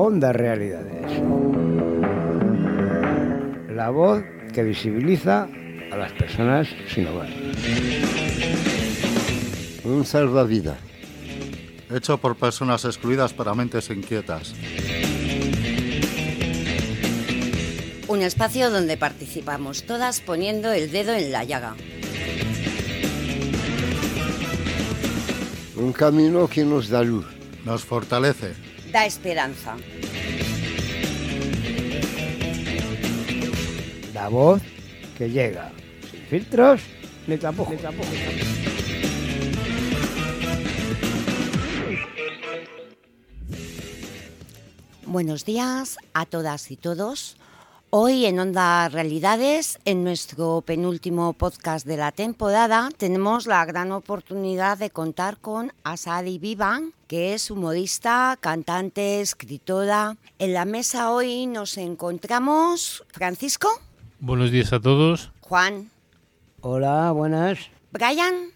Onda Realidades. La voz que visibiliza a las personas sin hogar. Un salvavidas. Hecho por personas excluidas para mentes inquietas. Un espacio donde participamos todas poniendo el dedo en la llaga. Un camino que nos da luz. Nos fortalece. Da esperanza. La voz que llega. Sin filtros ni tapujos. Buenos días a todas y todos. Hoy en Onda Realidades, en nuestro penúltimo podcast de la temporada, tenemos la gran oportunidad de contar con Asadi Vivan, que es humorista, cantante, escritora. En la mesa hoy nos encontramos Francisco. Buenos días a todos. Juan. Hola, buenas. Brian.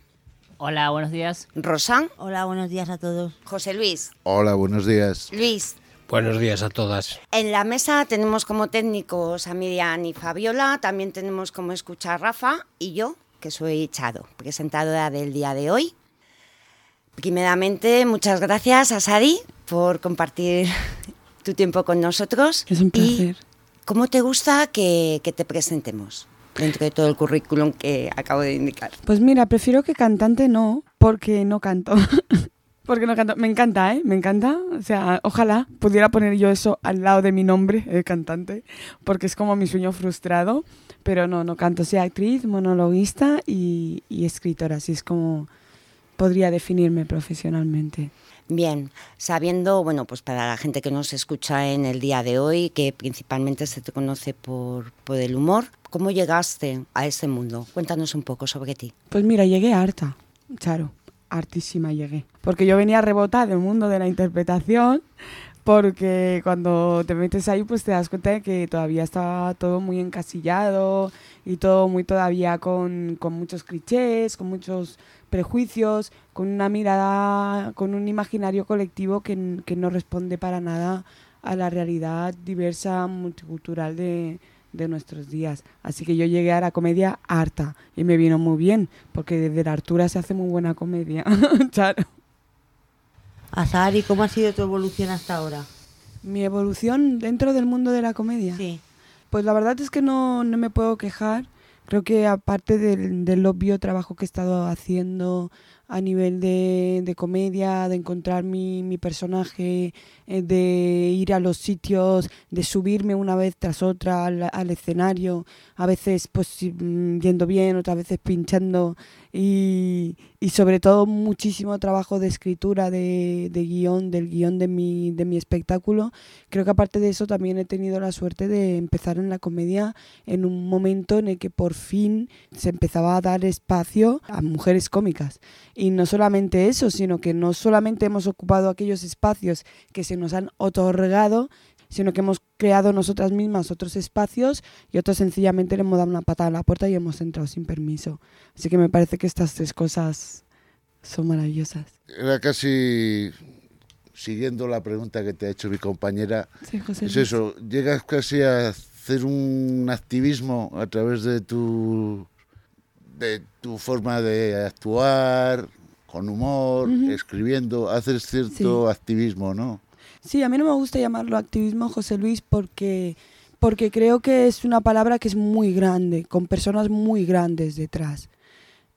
Hola, buenos días. Rosan. Hola, buenos días a todos. José Luis. Hola, buenos días. Luis. Buenos días a todas. En la mesa tenemos como técnicos a Miriam y Fabiola, también tenemos como escucha a Rafa y yo, que soy Chado, presentadora del día de hoy. Primeramente, muchas gracias a Sari por compartir tu tiempo con nosotros. Es un placer. ¿Y ¿Cómo te gusta que, que te presentemos dentro de todo el currículum que acabo de indicar? Pues mira, prefiero que cantante no, porque no canto. Porque no canto. Me encanta, ¿eh? Me encanta. O sea, ojalá pudiera poner yo eso al lado de mi nombre, eh, cantante, porque es como mi sueño frustrado. Pero no, no canto. Soy actriz, monologuista y, y escritora. Así es como podría definirme profesionalmente. Bien, sabiendo, bueno, pues para la gente que nos escucha en el día de hoy, que principalmente se te conoce por, por el humor, ¿cómo llegaste a ese mundo? Cuéntanos un poco sobre ti. Pues mira, llegué harta, Charo, hartísima llegué. Porque yo venía a rebotar del mundo de la interpretación, porque cuando te metes ahí pues te das cuenta de que todavía está todo muy encasillado y todo muy todavía con, con muchos clichés, con muchos prejuicios, con una mirada, con un imaginario colectivo que, que no responde para nada a la realidad diversa, multicultural de, de nuestros días. Así que yo llegué a la comedia harta y me vino muy bien, porque desde la altura se hace muy buena comedia. Charo. Asari, ¿cómo ha sido tu evolución hasta ahora? Mi evolución dentro del mundo de la comedia. Sí. Pues la verdad es que no, no me puedo quejar. Creo que aparte del, del obvio trabajo que he estado haciendo a nivel de, de comedia, de encontrar mi, mi personaje, eh, de ir a los sitios, de subirme una vez tras otra al, al escenario, a veces pues mm, yendo bien, otras veces pinchando y, y sobre todo muchísimo trabajo de escritura, de, de guion, del guion de mi, de mi espectáculo. Creo que aparte de eso también he tenido la suerte de empezar en la comedia en un momento en el que por fin se empezaba a dar espacio a mujeres cómicas. Y no solamente eso, sino que no solamente hemos ocupado aquellos espacios que se nos han otorgado, sino que hemos creado nosotras mismas otros espacios y otros sencillamente le hemos dado una patada a la puerta y hemos entrado sin permiso. Así que me parece que estas tres cosas son maravillosas. Era casi siguiendo la pregunta que te ha hecho mi compañera. Sí, José Es eso, llegas casi a hacer un activismo a través de tu de tu forma de actuar, con humor, escribiendo, haces cierto activismo, ¿no? Sí, a mí no me gusta llamarlo activismo, José Luis, porque, porque creo que es una palabra que es muy grande, con personas muy grandes detrás.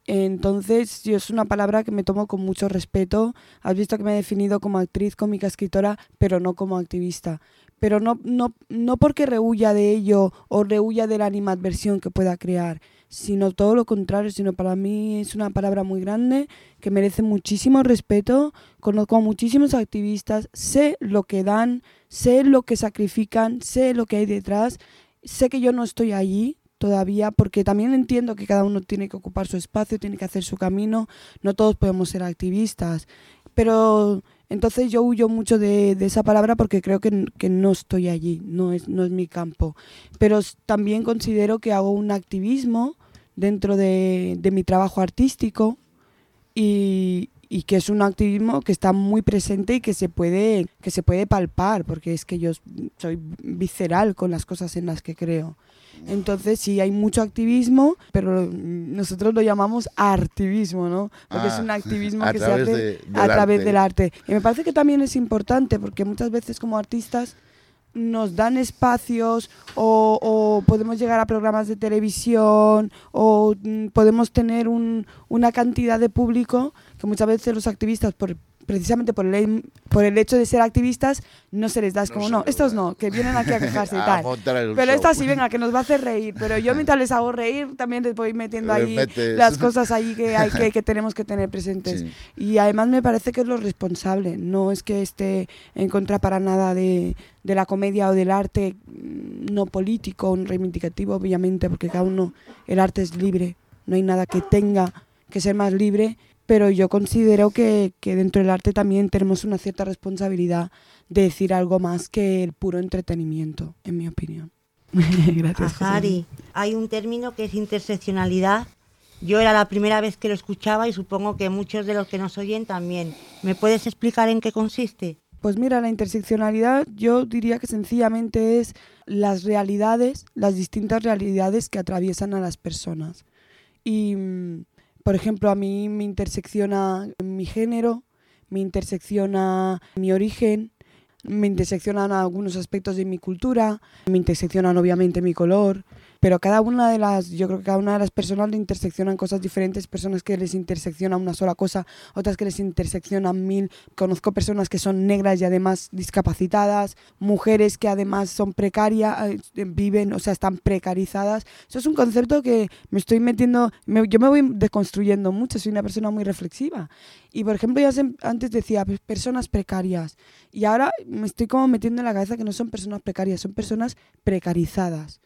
Entonces, yo es una palabra que me tomo con mucho respeto. Has visto que me he definido como actriz, cómica, escritora, pero no como activista. Pero no, no, no porque rehuya de ello o rehuya de la animadversión que pueda crear, sino todo lo contrario, sino para mí es una palabra muy grande que merece muchísimo respeto. Conozco a muchísimos activistas, sé lo que dan, sé lo que sacrifican, sé lo que hay detrás, sé que yo no estoy allí todavía porque también entiendo que cada uno tiene que ocupar su espacio, tiene que hacer su camino, no todos podemos ser activistas, pero entonces yo huyo mucho de, esa palabra porque creo que, que no estoy allí, no es, no es mi campo. Pero también considero que hago un activismo dentro de, de mi trabajo artístico y, y que es un activismo que está muy presente y que se puede que se puede palpar porque es que yo soy visceral con las cosas en las que creo. Entonces sí hay mucho activismo pero nosotros lo llamamos artivismo no porque es Ah, un activismo que se hace de- a través del arte. Y me parece que también es importante porque muchas veces como artistas nos dan espacios o, o podemos llegar a programas de televisión o mm, podemos tener un- una cantidad de público que muchas veces los activistas por precisamente por el, por el hecho de ser activistas no se les da es No como no estos no que vienen aquí a quejarse y tal pero show. esta sí venga que nos va a hacer reír pero yo mientras les hago reír también les voy metiendo ahí metes. las cosas ahí que hay que, que tenemos que tener presentes Sí. y además me parece que es lo responsable, no es que esté en contra para nada de, de la comedia o del arte mm, no político, no reivindicativo, obviamente, porque cada uno, el arte es libre, no hay nada que tenga que ser más libre, pero yo considero que, que dentro del arte también tenemos una cierta responsabilidad de decir algo más que el puro entretenimiento, en mi opinión. Gracias. Azari, hay un término que es interseccionalidad. Yo era la primera vez que lo escuchaba y supongo que muchos de los que nos oyen también. ¿Me puedes explicar en qué consiste? Pues mira, la interseccionalidad yo diría que sencillamente es las realidades, las distintas realidades que atraviesan a las personas. Y, mm, por ejemplo, a mí me intersecciona mi género, me intersecciona mi origen, me interseccionan algunos aspectos de mi cultura, me interseccionan obviamente mi color, pero cada una de las, yo creo que cada una de las personas le interseccionan cosas diferentes, personas que les intersecciona una sola cosa, otras que les interseccionan mil. Conozco personas que son negras y además discapacitadas, mujeres que además son precarias, eh, viven, o sea, están precarizadas. Eso es un concepto que me estoy metiendo, me- yo me voy deconstruyendo mucho, soy una persona muy reflexiva. Y por ejemplo, ya antes decía personas precarias y ahora me estoy como metiendo en la cabeza que no son personas precarias, son personas precarizadas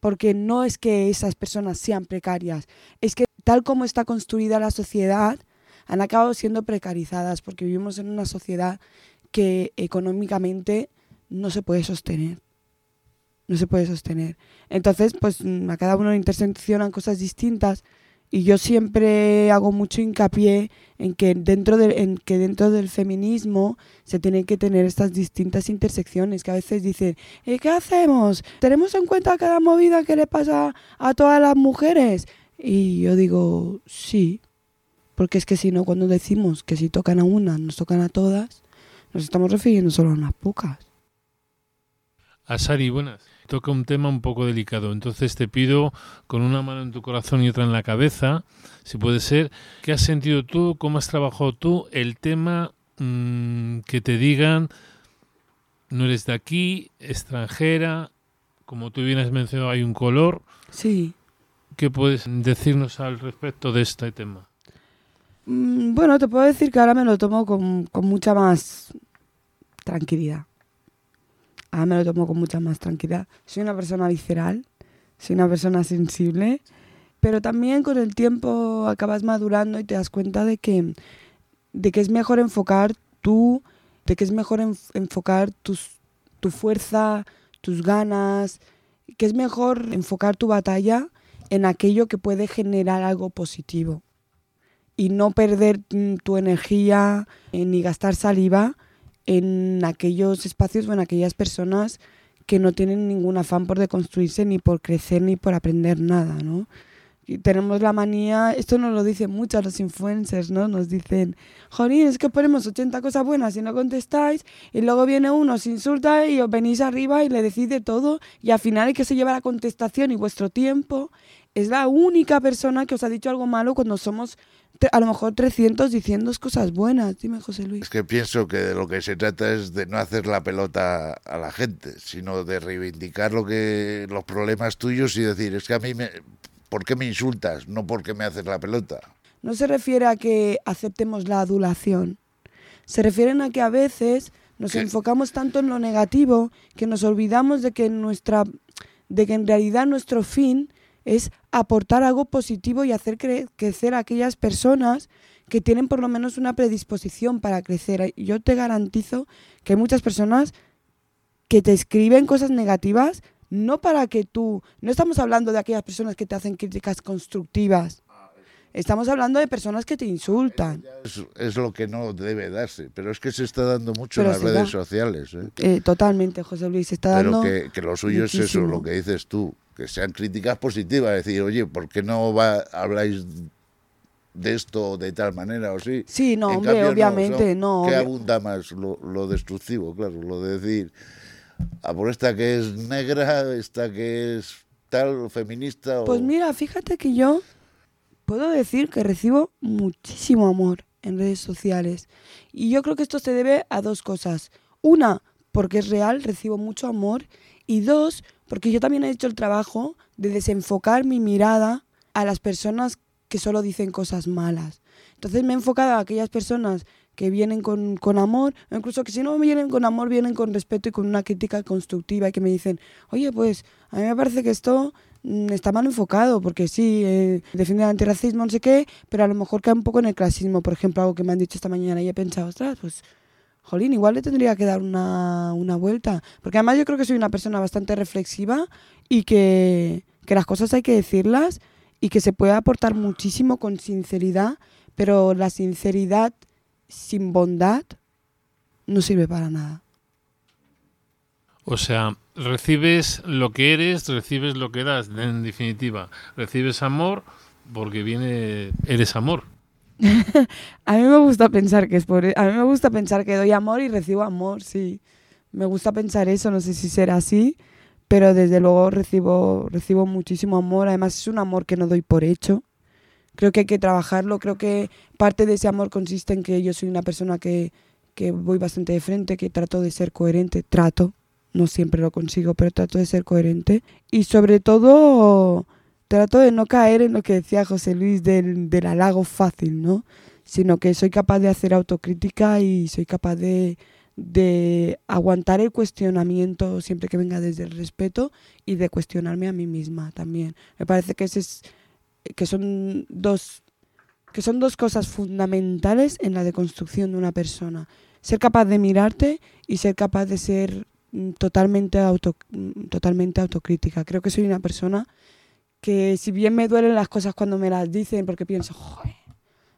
porque no es que esas personas sean precarias, es que tal como está construida la sociedad, han acabado siendo precarizadas, porque vivimos en una sociedad que económicamente no se puede sostener. No se puede sostener. Entonces, pues mm, a cada uno le interseccionan cosas distintas y yo siempre hago mucho hincapié en que dentro de- en que dentro del feminismo se tienen que tener estas distintas intersecciones que a veces dicen ¿y qué hacemos? ¿tenemos en cuenta cada movida que le pasa a todas las mujeres? y yo digo sí porque es que si no cuando decimos que si tocan a una nos tocan a todas nos estamos refiriendo solo a unas pocas Asari, buenas. Toca un tema un poco delicado, entonces te pido con una mano en tu corazón y otra en la cabeza, si puede ser, ¿qué has sentido tú, cómo has trabajado tú el tema mm, que te digan, no eres de aquí, extranjera, como tú bien has mencionado, hay un color, sí ¿qué puedes decirnos al respecto de este tema? Mm, Bueno, te puedo decir que ahora me lo tomo con, con mucha más tranquilidad. Ahora me lo tomo con mucha más tranquilidad. Soy una persona visceral, soy una persona sensible, pero también con el tiempo acabas madurando y te das cuenta de que, de que es mejor enfocar tú, de que es mejor enf- enfocar tus, tu fuerza, tus ganas, que es mejor enfocar tu batalla en aquello que puede generar algo positivo y no perder mm, tu energía eh, ni gastar saliva en aquellos espacios o en aquellas personas que no tienen ningún afán por deconstruirse ni por crecer ni por aprender nada, ¿no? Y tenemos la manía, esto nos lo dicen muchos los influencers, ¿no? Nos dicen, Jolín, es que ponemos 80 cosas buenas y no contestáis, y luego viene uno, os insulta y os venís arriba y le decís de todo, y al final hay que se lleva la contestación y vuestro tiempo. Es la única persona que os ha dicho algo malo cuando somos a lo mejor 300 diciendo cosas buenas. Dime, José Luis. Es que pienso que de lo que se trata es de no hacer la pelota a la gente, sino de reivindicar lo que los problemas tuyos y decir, es que a mí me ¿por qué me insultas? No porque me haces la pelota. No se refiere a que aceptemos la adulación. Se refieren a que a veces nos ¿Qué? enfocamos tanto en lo negativo que nos olvidamos de que nuestra de que en realidad nuestro fin es aportar algo positivo y hacer cre- crecer a aquellas personas que tienen por lo menos una predisposición para crecer. Yo te garantizo que hay muchas personas que te escriben cosas negativas no para que tú, no estamos hablando de aquellas personas que te hacen críticas constructivas. Estamos hablando de personas que te insultan. Es, es lo que no debe darse, pero es que se está dando mucho Pero en las redes da. sociales. ¿eh? Eh, totalmente, José Luis, se está Pero dando... que, que lo suyo es eso, lo que dices tú, que sean críticas positivas, decir, oye, ¿por qué no va, habláis de esto de tal manera o sí? Sí, no, En hombre, cambio, obviamente, no. ¿Qué obvia- abunda más? Lo, lo destructivo, claro, lo de decir, a por esta que es negra, esta que es tal, feminista o... Pues mira, fíjate que yo puedo decir que recibo muchísimo amor en redes sociales. Y yo creo que esto se debe a dos cosas. Una, porque es real, recibo mucho amor. Y dos, porque yo también he hecho el trabajo de desenfocar mi mirada a las personas que solo dicen cosas malas. Entonces me he enfocado a aquellas personas que vienen con, con amor, incluso que si no vienen con amor, vienen con respeto y con una crítica constructiva y que me dicen, oye, pues a mí me parece que esto mm, está mal enfocado, porque sí, eh, defiende el antirracismo, no sé qué, pero a lo mejor cae un poco en el clasismo, por ejemplo, algo que me han dicho esta mañana y he pensado, ostras, pues, jolín, igual le tendría que dar una, una vuelta. Porque además yo creo que soy una persona bastante reflexiva y que, que las cosas hay que decirlas y que se puede aportar muchísimo con sinceridad, pero la sinceridad sin bondad no sirve para nada. O sea, recibes lo que eres, recibes lo que das, en definitiva. Recibes amor porque viene, eres amor. A mí me gusta pensar que es por, a mí me gusta pensar que doy amor y recibo amor, sí. Me gusta pensar eso, no sé si será así, pero desde luego recibo recibo muchísimo amor, además es un amor que no doy por hecho. Creo que hay que trabajarlo, creo que parte de ese amor consiste en que yo soy una persona que, que voy bastante de frente, que trato de ser coherente, trato, no siempre lo consigo, pero trato de ser coherente. Y sobre todo trato de no caer en lo que decía José Luis del, del halago fácil, ¿no? Sino que soy capaz de hacer autocrítica y soy capaz de, de aguantar el cuestionamiento siempre que venga desde el respeto y de cuestionarme a mí misma también. Me parece que ese es que son dos que son dos cosas fundamentales en la deconstrucción de una persona. Ser capaz de mirarte y ser capaz de ser mm, totalmente auto, mm, totalmente autocrítica. Creo que soy una persona que si bien me duelen las cosas cuando me las dicen, porque pienso, joder,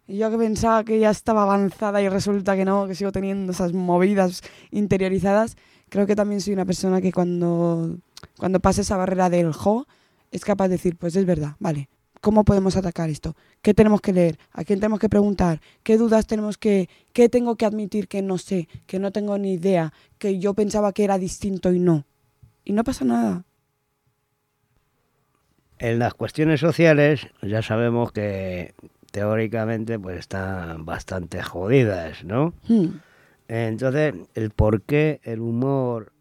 yo que pensaba que ya estaba avanzada y resulta que no, que sigo teniendo esas movidas interiorizadas, creo que también soy una persona que cuando, cuando pasa esa barrera del jo, es capaz de decir, pues es verdad, vale, ¿cómo podemos atacar esto? ¿Qué tenemos que leer? ¿A quién tenemos que preguntar? ¿Qué dudas tenemos que, qué tengo que admitir que no sé, que no tengo ni idea, que yo pensaba que era distinto y no? Y no pasa nada. En las cuestiones sociales ya sabemos que teóricamente pues están bastante jodidas, ¿no? Hmm. Entonces, el por qué el humor,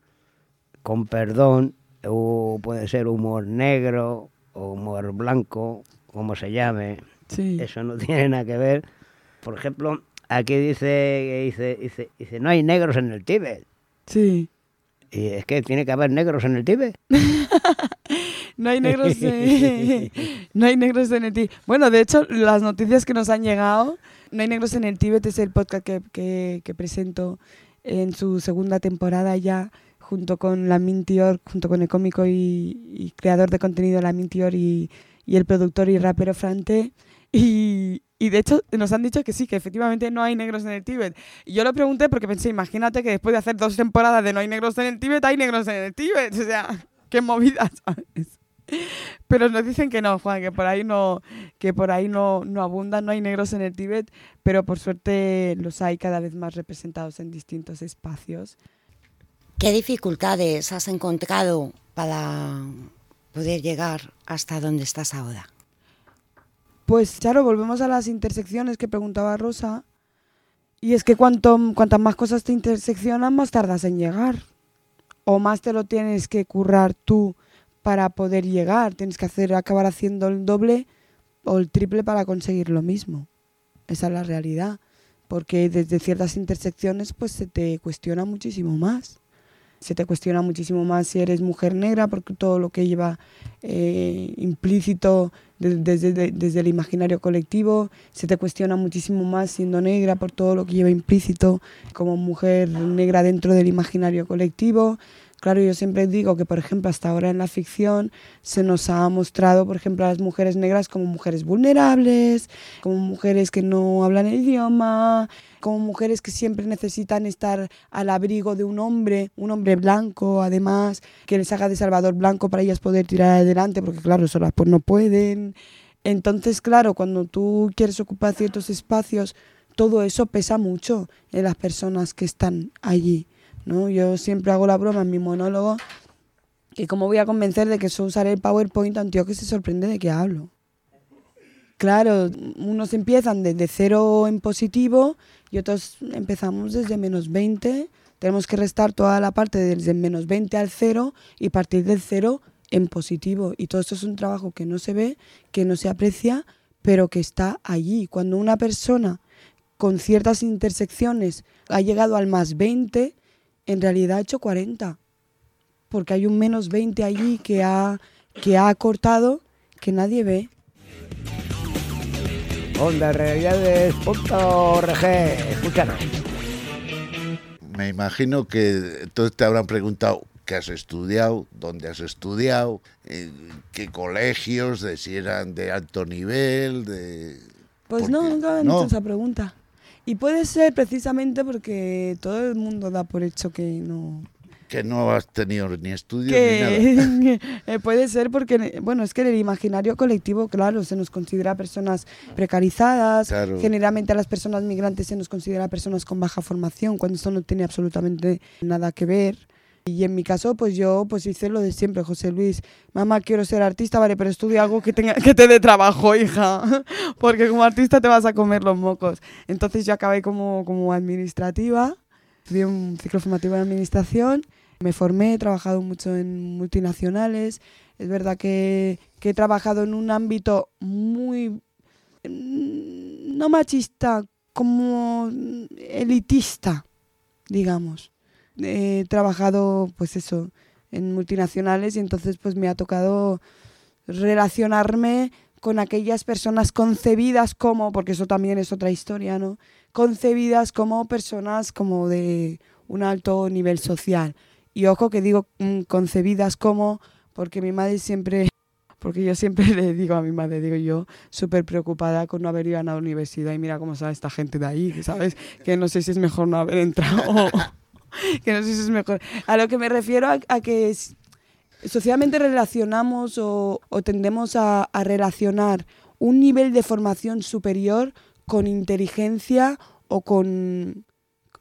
con perdón, o puede ser humor negro o humor blanco, como se llame, Sí. eso no tiene nada que ver. Por ejemplo, aquí dice, dice, dice, dice, no hay negros en el Tíbet. Sí. Y es que tiene que haber negros en el Tíbet. No hay negros en, no hay negros en el Tíbet. Bueno, de hecho, las noticias que nos han llegado, No hay negros en el Tíbet es el podcast que, que, que presento en su segunda temporada ya, junto con la Mintior, junto con el cómico y, y creador de contenido la Mintior y, y el productor y rapero Frante. Y, y de hecho nos han dicho que sí, que efectivamente no hay negros en el Tíbet. Y yo lo pregunté porque pensé, imagínate que después de hacer dos temporadas de no hay negros en el Tíbet, hay negros en el Tíbet. O sea, qué movida, ¿sabes? Pero nos dicen que no, Juan, que por ahí no, que por ahí no, no abundan, no hay negros en el Tíbet, pero por suerte los hay cada vez más representados en distintos espacios. ¿Qué dificultades has encontrado para poder llegar hasta donde estás ahora? Pues claro, volvemos a las intersecciones que preguntaba Rosa. Y es que cuanto, cuantas más cosas te interseccionan, más tardas en llegar. O más te lo tienes que currar tú para poder llegar. Tienes que hacer, acabar haciendo el doble o el triple para conseguir lo mismo. Esa es la realidad. Porque desde ciertas intersecciones pues se te cuestiona muchísimo más. Se te cuestiona muchísimo más si eres mujer negra, porque todo lo que lleva eh, implícito de- desde, de- desde el imaginario colectivo, se te cuestiona muchísimo más siendo negra por todo lo que lleva implícito como mujer negra dentro del imaginario colectivo, Claro, yo siempre digo que, por ejemplo, hasta ahora en la ficción se nos ha mostrado, por ejemplo, a las mujeres negras como mujeres vulnerables, como mujeres que no hablan el idioma, como mujeres que siempre necesitan estar al abrigo de un hombre, un hombre blanco, además, que les haga de salvador blanco para ellas poder tirar adelante, porque claro, solas pues no pueden. Entonces, claro, cuando tú quieres ocupar ciertos espacios, todo eso pesa mucho en las personas que están allí. ¿No? Yo siempre hago la broma en mi monólogo que cómo voy a convencer de que eso usaré el PowerPoint a un tío que se sorprende de que hablo. Claro, unos empiezan desde cero en positivo y otros empezamos desde menos 20. Tenemos que restar toda la parte desde menos 20 al cero y partir del cero en positivo. Y todo esto es un trabajo que no se ve, que no se aprecia, pero que está allí. Cuando una persona con ciertas intersecciones ha llegado al más 20, en realidad ha hecho 40. Porque hay un menos 20 allí que ha, que ha cortado que nadie ve. Onda Realidades.org, escúchanos. Me imagino que entonces te habrán preguntado qué has estudiado, dónde has estudiado, eh, qué colegios, de si eran de alto nivel, de... Pues no, nunca me han hecho esa pregunta. Y puede ser precisamente porque todo el mundo da por hecho que no, que no has tenido ni estudios ni nada. Eh, puede ser porque, bueno, es que en el imaginario colectivo, claro, se nos considera personas precarizadas. Generalmente a las personas migrantes se nos considera personas con baja formación, cuando esto no tiene absolutamente nada que ver. Y en mi caso, pues yo pues hice lo de siempre, José Luis. Mamá, quiero ser artista, vale, pero estudia algo que, tenga, que te dé trabajo, hija. Porque como artista te vas a comer los mocos. Entonces yo acabé como, como administrativa, estudié un ciclo formativo en administración me formé, he trabajado mucho en multinacionales. Es verdad que, he trabajado en un ámbito muy, no machista, como elitista, digamos. He trabajado, pues eso, en multinacionales y entonces pues me ha tocado relacionarme con aquellas personas concebidas como, porque eso también es otra historia, ¿no? Concebidas como personas como de un alto nivel social. Y ojo que digo mm, concebidas como, porque mi madre siempre, porque yo siempre le digo a mi madre, digo yo, súper preocupada con no haber ido a la universidad y mira cómo sale esta gente de ahí, ¿sabes? Que no sé si es mejor no haber entrado, que no sé si es mejor. A lo que me refiero a, que socialmente relacionamos o, tendemos a, relacionar un nivel de formación superior con inteligencia o con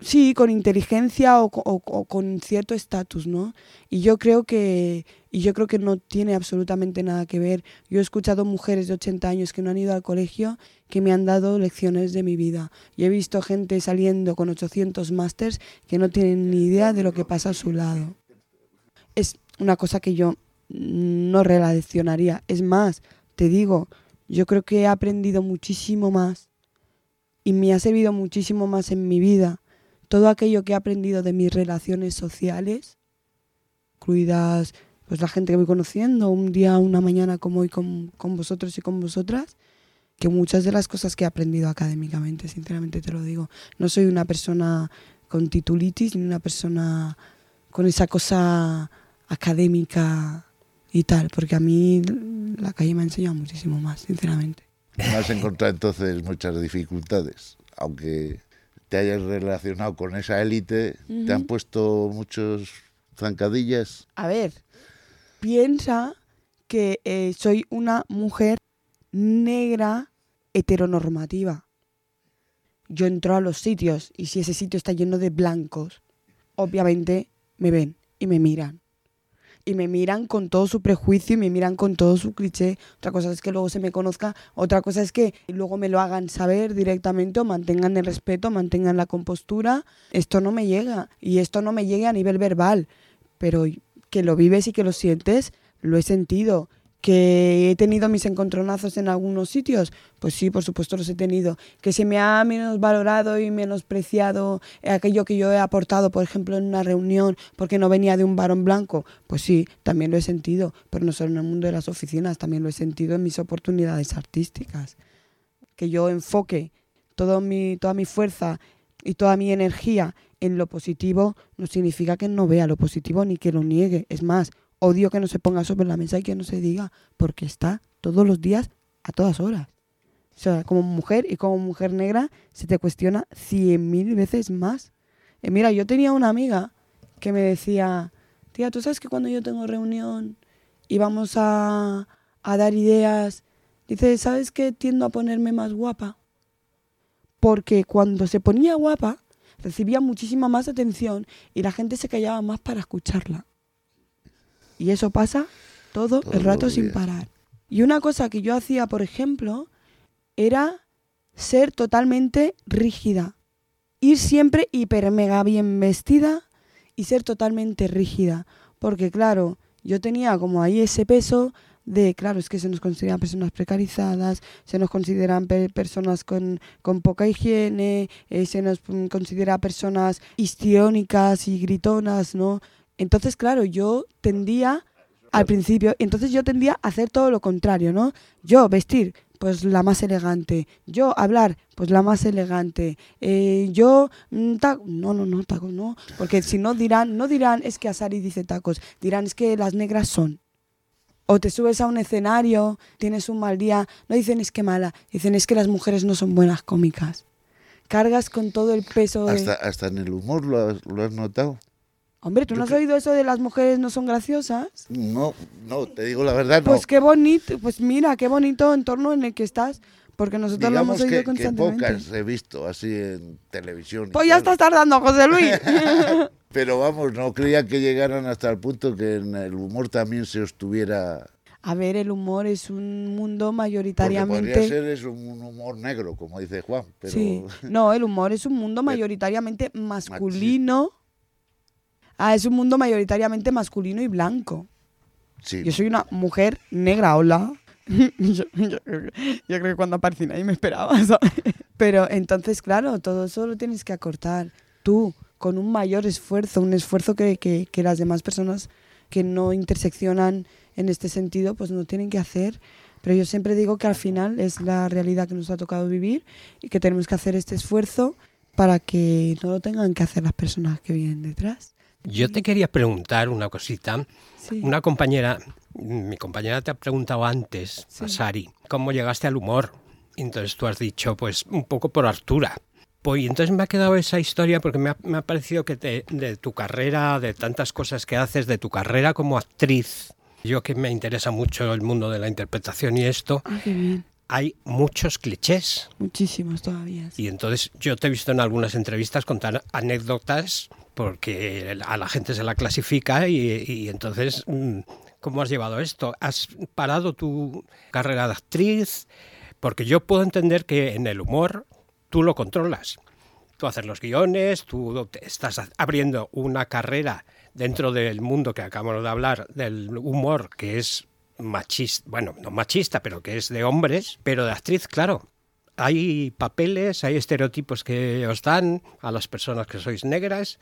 sí, con inteligencia o, con cierto estatus, ¿no? Y yo creo que y yo creo que no tiene absolutamente nada que ver. Yo he escuchado mujeres de 80 años que no han ido al colegio que me han dado lecciones de mi vida. Y he visto gente saliendo con 800 másters que no tienen ni idea de lo que pasa a su lado. Es una cosa que yo no relacionaría. Es más, te digo, yo creo que he aprendido muchísimo más y me ha servido muchísimo más en mi vida todo aquello que he aprendido de mis relaciones sociales, incluidas pues la gente que voy conociendo, un día, una mañana como hoy con, con vosotros y con vosotras, que muchas de las cosas que he aprendido académicamente, sinceramente te lo digo, no soy una persona con titulitis ni una persona con esa cosa académica y tal, porque a mí la calle me ha enseñado muchísimo más, sinceramente. Has encontrado entonces muchas dificultades, aunque te hayas relacionado con esa élite, te han puesto muchos zancadillas. A ver, piensa que eh, soy una mujer negra heteronormativa. Yo entro a los sitios y si ese sitio está lleno de blancos, obviamente me ven y me miran y me miran con todo su prejuicio y me miran con todo su cliché. Otra cosa es que luego se me conozca, otra cosa es que luego me lo hagan saber directamente o mantengan el respeto, mantengan la compostura. Esto no me llega y esto no me llega a nivel verbal, pero que lo vives y que lo sientes, lo he sentido que he tenido mis encontronazos en algunos sitios, pues sí, por supuesto los he tenido. Que se me ha menos valorado y menospreciado aquello que yo he aportado, por ejemplo, en una reunión porque no venía de un varón blanco, pues sí, también lo he sentido, pero no solo en el mundo de las oficinas, también lo he sentido en mis oportunidades artísticas. Que yo enfoque todo mi, toda mi fuerza y toda mi energía en lo positivo no significa que no vea lo positivo ni que lo niegue. Es más, odio que no se ponga sobre la mesa y que no se diga, porque está todos los días a todas horas. O sea, como mujer y como mujer negra se te cuestiona cien mil veces más. Eh, mira, yo tenía una amiga que me decía, tía, ¿tú sabes que cuando yo tengo reunión y vamos a, dar ideas, dice, ¿sabes que tiendo a ponerme más guapa? Porque cuando se ponía guapa, recibía muchísima más atención y la gente se callaba más para escucharla. Y eso pasa todo el rato sin parar. Y una cosa que yo hacía, por ejemplo, era ser totalmente rígida. Ir siempre hiper mega bien vestida y ser totalmente rígida. Porque claro, yo tenía como ahí ese peso de, claro, es que se nos consideran personas precarizadas, se nos consideran pe- personas con, con poca higiene, eh, se nos mm, considera personas histriónicas y gritonas, ¿no? Entonces, claro, yo tendía al principio, entonces yo tendía a hacer todo lo contrario, ¿no? Yo vestir, pues la más elegante, yo hablar, pues la más elegante, eh, yo, mm, ta- no, no, no, tacos, no, porque si no dirán, no dirán es que Asari dice tacos, dirán es que las negras son. O te subes a un escenario, tienes un mal día, no dicen es que mala, dicen es que las mujeres no son buenas cómicas. Cargas con todo el peso de... Hasta, hasta en el humor lo has, lo has notado. Hombre, ¿tú yo no has que- oído eso de las mujeres no son graciosas? No, no, te digo la verdad, no. Pues qué bonito, pues mira, qué bonito entorno en el que estás, porque nosotros lo hemos oído que, que constantemente. pocas he visto así en televisión. Pues ya estás tardando, José Luis. Pero vamos, no creía que llegaran hasta el punto que en el humor también se estuviera... A ver, el humor es un mundo mayoritariamente... podría ser es un humor negro, como dice Juan, pero... Sí, no, el humor es un mundo mayoritariamente masculino. Ah, es un mundo mayoritariamente masculino y blanco. Sí, Yo soy una mujer negra, hola. yo, yo- yo creo que cuando aparecí nadie me esperaba, ¿sabes? Pero entonces, claro, todo eso lo tienes que acortar. Tú, con un mayor esfuerzo, un esfuerzo que, que- que las demás personas que no interseccionan en este sentido, pues no tienen que hacer. Pero yo siempre digo que al final es la realidad que nos ha tocado vivir y que tenemos que hacer este esfuerzo para que no lo tengan que hacer las personas que vienen detrás. Yo te quería preguntar una cosita. Sí. Una compañera, mi compañera te ha preguntado antes, Sí. Sari, cómo llegaste al humor. Entonces tú has dicho, pues un poco por Artura. Pues y entonces me ha quedado esa historia porque me ha, me ha parecido que te- de tu carrera, de tantas cosas que haces, de tu carrera como actriz, yo que me interesa mucho el mundo de la interpretación y esto, Ah, qué bien. hay muchos clichés. Muchísimos todavía. sí. Y entonces yo te he visto en algunas entrevistas contar anécdotas porque a la gente se la clasifica y, y entonces, mm, ¿cómo has llevado esto? ¿Has parado tu carrera de actriz? Porque yo puedo entender que en el humor tú lo controlas. Tú haces los guiones, tú estás abriendo una carrera dentro del mundo que acabamos de hablar, del humor que es machista, bueno, no machista, pero que es de hombres, pero de actriz, claro, hay papeles, hay estereotipos que os dan a las personas que sois negras.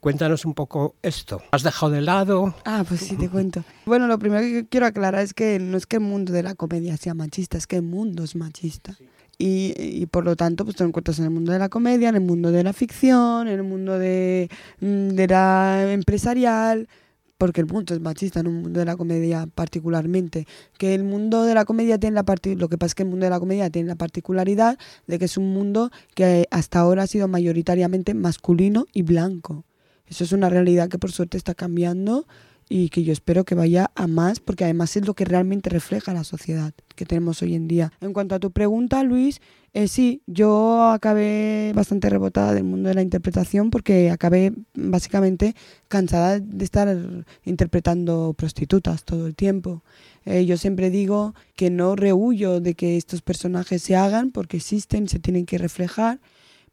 Cuéntanos un poco esto. ¿Has dejado de lado? Ah, pues sí, te cuento. Bueno, lo primero que quiero aclarar es que no es que el mundo de la comedia sea machista, es que el mundo es machista. Y, y por lo tanto, pues te encuentras en el mundo de la comedia, en el mundo de la ficción, en el mundo de, mm, de la empresarial, porque el mundo es machista, en un mundo de la comedia particularmente. Que el mundo de la comedia tiene la parti- lo que pasa es que el mundo de la comedia tiene la particularidad de que es un mundo que hasta ahora ha sido mayoritariamente masculino y blanco. Eso es una realidad que por suerte está cambiando y que yo espero que vaya a más, porque además es lo que realmente refleja la sociedad que tenemos hoy en día. En cuanto a tu pregunta, Luis, eh, sí, yo acabé bastante rebotada del mundo de la interpretación porque acabé básicamente cansada de estar interpretando prostitutas todo el tiempo. Eh, yo siempre digo que no rehuyo de que estos personajes se hagan porque existen, se tienen que reflejar,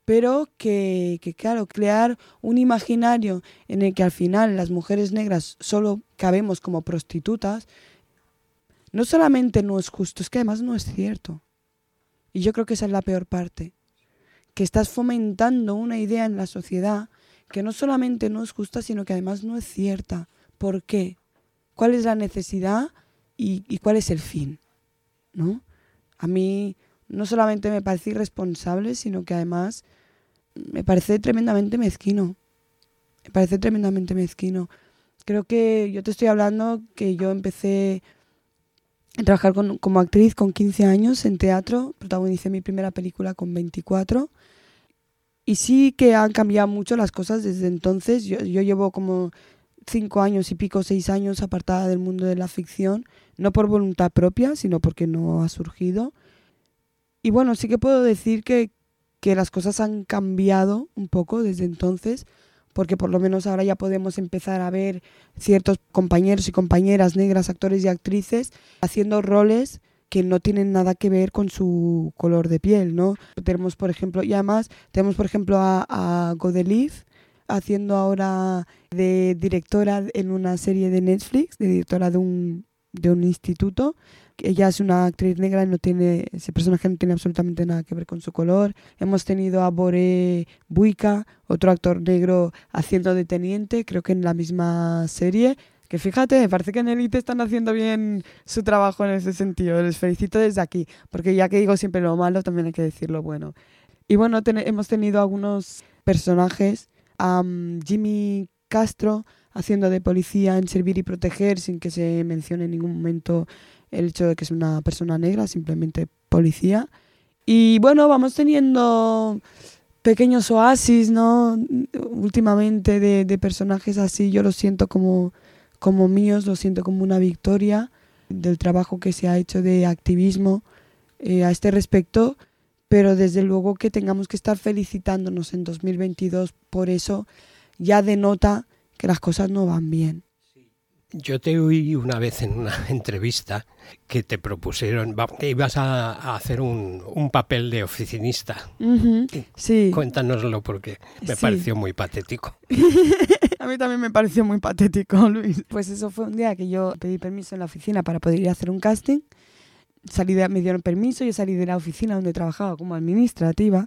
pero que, que, claro, crear un imaginario en el que al final las mujeres negras solo cabemos como prostitutas, no solamente no es justo, es que además no es cierto. Y yo creo que esa es la peor parte, que estás fomentando una idea en la sociedad que no solamente no es justa, sino que además no es cierta. ¿Por qué? ¿Cuál es la necesidad y, y cuál es el fin? ¿No? A mí no solamente me parece irresponsable, sino que además me parece tremendamente mezquino. Me parece tremendamente mezquino. Creo que yo te estoy hablando que yo empecé a trabajar como actriz con 15 años en teatro, protagonicé mi primera película con 24 y sí que han cambiado mucho las cosas desde entonces. Yo, yo llevo como cinco años y pico, seis años apartada del mundo de la ficción, no por voluntad propia, sino porque no ha surgido. Y bueno, sí que puedo decir que, que las cosas han cambiado un poco desde entonces, porque por lo menos ahora ya podemos empezar a ver ciertos compañeros y compañeras negras, actores y actrices, haciendo roles que no tienen nada que ver con su color de piel, ¿no? Tenemos, por ejemplo, y tenemos, por ejemplo, a, a haciendo ahora de directora en una serie de Netflix, de directora de un, de un instituto. Ella es una actriz negra y no tiene, ese personaje no tiene absolutamente nada que ver con su color. Hemos tenido a Boré Buica, otro actor negro haciendo de teniente, creo que en la misma serie. Que fíjate, me parece que en Elite están haciendo bien su trabajo en ese sentido. Les felicito desde aquí, porque ya que digo siempre lo malo, también hay que decir lo bueno. Y bueno, hemos tenido algunos personajes, Jimmy Castro haciendo de policía en Servir y Proteger, sin que se mencione en ningún momento el hecho de que es una persona negra, simplemente policía. Y bueno, vamos teniendo pequeños oasis, ¿no? Últimamente de, personajes así, yo los siento como, como míos, lo siento como una victoria del trabajo que se ha hecho de activismo eh, a este respecto, pero desde luego que tengamos que estar felicitándonos en 2022 por eso ya denota que las cosas no van bien. Yo te oí una vez en una entrevista que te propusieron que ibas a, hacer un, un papel de oficinista. Sí. Cuéntanoslo porque me Sí. pareció muy patético. A mí también me pareció muy patético, Luis. Pues eso fue un día que yo pedí permiso en la oficina para poder ir a hacer un casting. Salí de, me dieron permiso, yo salí de la oficina donde trabajaba como administrativa.